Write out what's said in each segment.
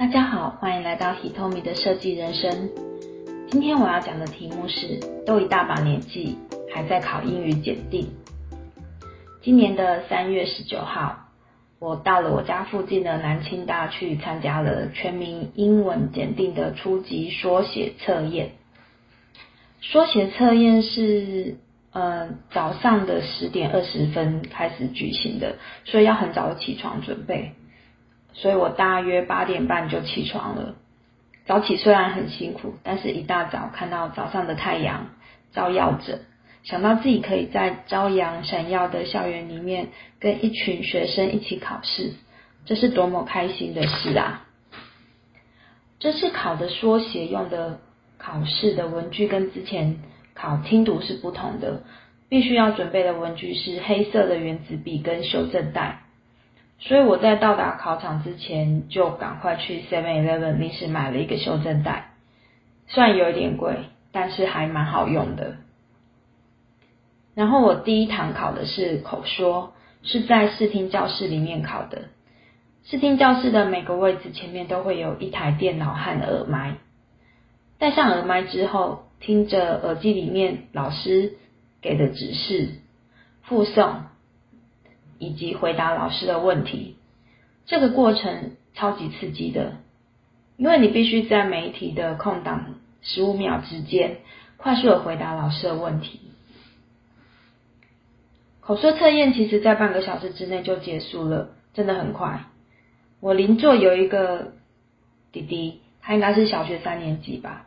大家好，欢迎来到 Hitomi 的设计人生。今天我要讲的题目是：都一大把年纪，还在考英语检定。今年的三月十九号，我到了我家附近的南清大去参加了全民英文检定的初级缩写测验。缩写测验是呃早上的十点二十分开始举行的，所以要很早起床准备。所以我大约八点半就起床了。早起虽然很辛苦，但是一大早看到早上的太阳照耀着，想到自己可以在朝阳闪耀的校园里面跟一群学生一起考试，这是多么开心的事啊！这次考的缩写用的考试的文具跟之前考听读是不同的，必须要准备的文具是黑色的圆子笔跟修正带。所以我在到达考场之前，就赶快去 Seven Eleven 临时买了一个修正带，虽然有一点贵，但是还蛮好用的。然后我第一堂考的是口说，是在视听教室里面考的。视听教室的每个位置前面都会有一台电脑和耳麦，戴上耳麦之后，听着耳机里面老师给的指示，附送。以及回答老师的问题，这个过程超级刺激的，因为你必须在每一题的空档十五秒之间，快速的回答老师的问题。口说测验其实在半个小时之内就结束了，真的很快。我邻座有一个弟弟，他应该是小学三年级吧，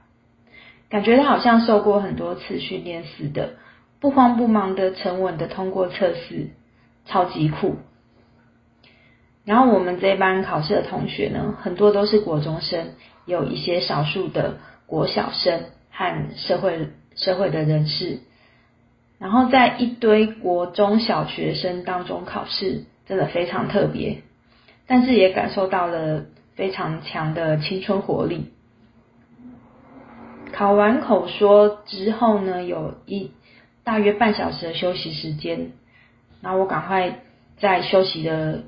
感觉他好像受过很多次训练似的，不慌不忙的沉稳的通过测试。超级酷！然后我们这班考试的同学呢，很多都是国中生，有一些少数的国小生和社会社会的人士。然后在一堆国中小学生当中考试，真的非常特别，但是也感受到了非常强的青春活力。考完口说之后呢，有一大约半小时的休息时间。然后我赶快在休息的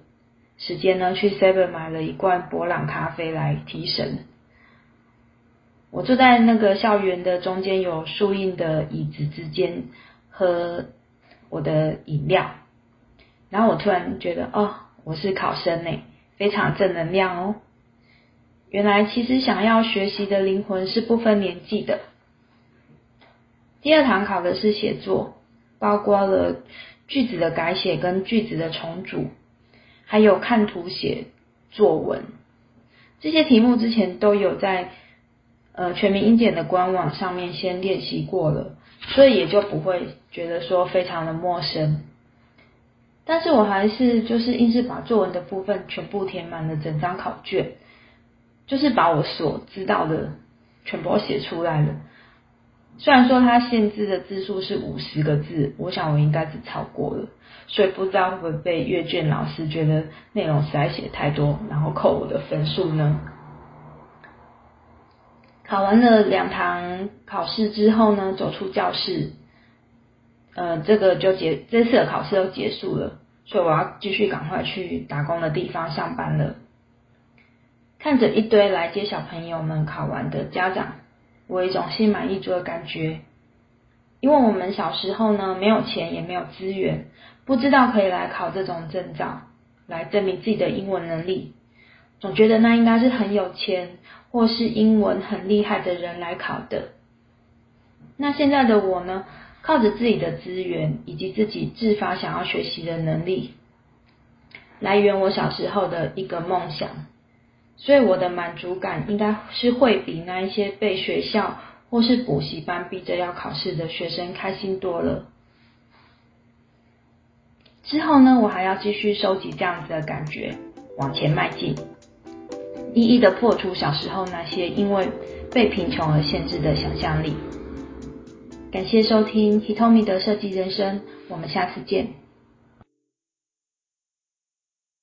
时间呢，去 Seven 买了一罐博朗咖啡来提神。我坐在那个校园的中间有树荫的椅子之间喝我的饮料，然后我突然觉得，哦，我是考生呢，非常正能量哦。原来其实想要学习的灵魂是不分年纪的。第二堂考的是写作，包括了。句子的改写跟句子的重组，还有看图写作文，这些题目之前都有在呃全民英检的官网上面先练习过了，所以也就不会觉得说非常的陌生。但是我还是就是硬是把作文的部分全部填满了整张考卷，就是把我所知道的全部写出来了。虽然说它限制的字数是五十个字，我想我应该是超过了，所以不知道会不会被阅卷老师觉得内容实在写太多，然后扣我的分数呢？考完了两堂考试之后呢，走出教室，呃，这个就结这次的考试就结束了，所以我要继续赶快去打工的地方上班了。看着一堆来接小朋友们考完的家长。我一种心满意足的感觉，因为我们小时候呢，没有钱也没有资源，不知道可以来考这种证照，来证明自己的英文能力，总觉得那应该是很有钱或是英文很厉害的人来考的。那现在的我呢，靠着自己的资源以及自己自发想要学习的能力，来圆我小时候的一个梦想。所以我的满足感应该是会比那一些被学校或是补习班逼着要考试的学生开心多了。之后呢，我还要继续收集这样子的感觉，往前迈进，一一的破除小时候那些因为被贫穷而限制的想象力。感谢收听 Hitomi 的设计人生，我们下次见。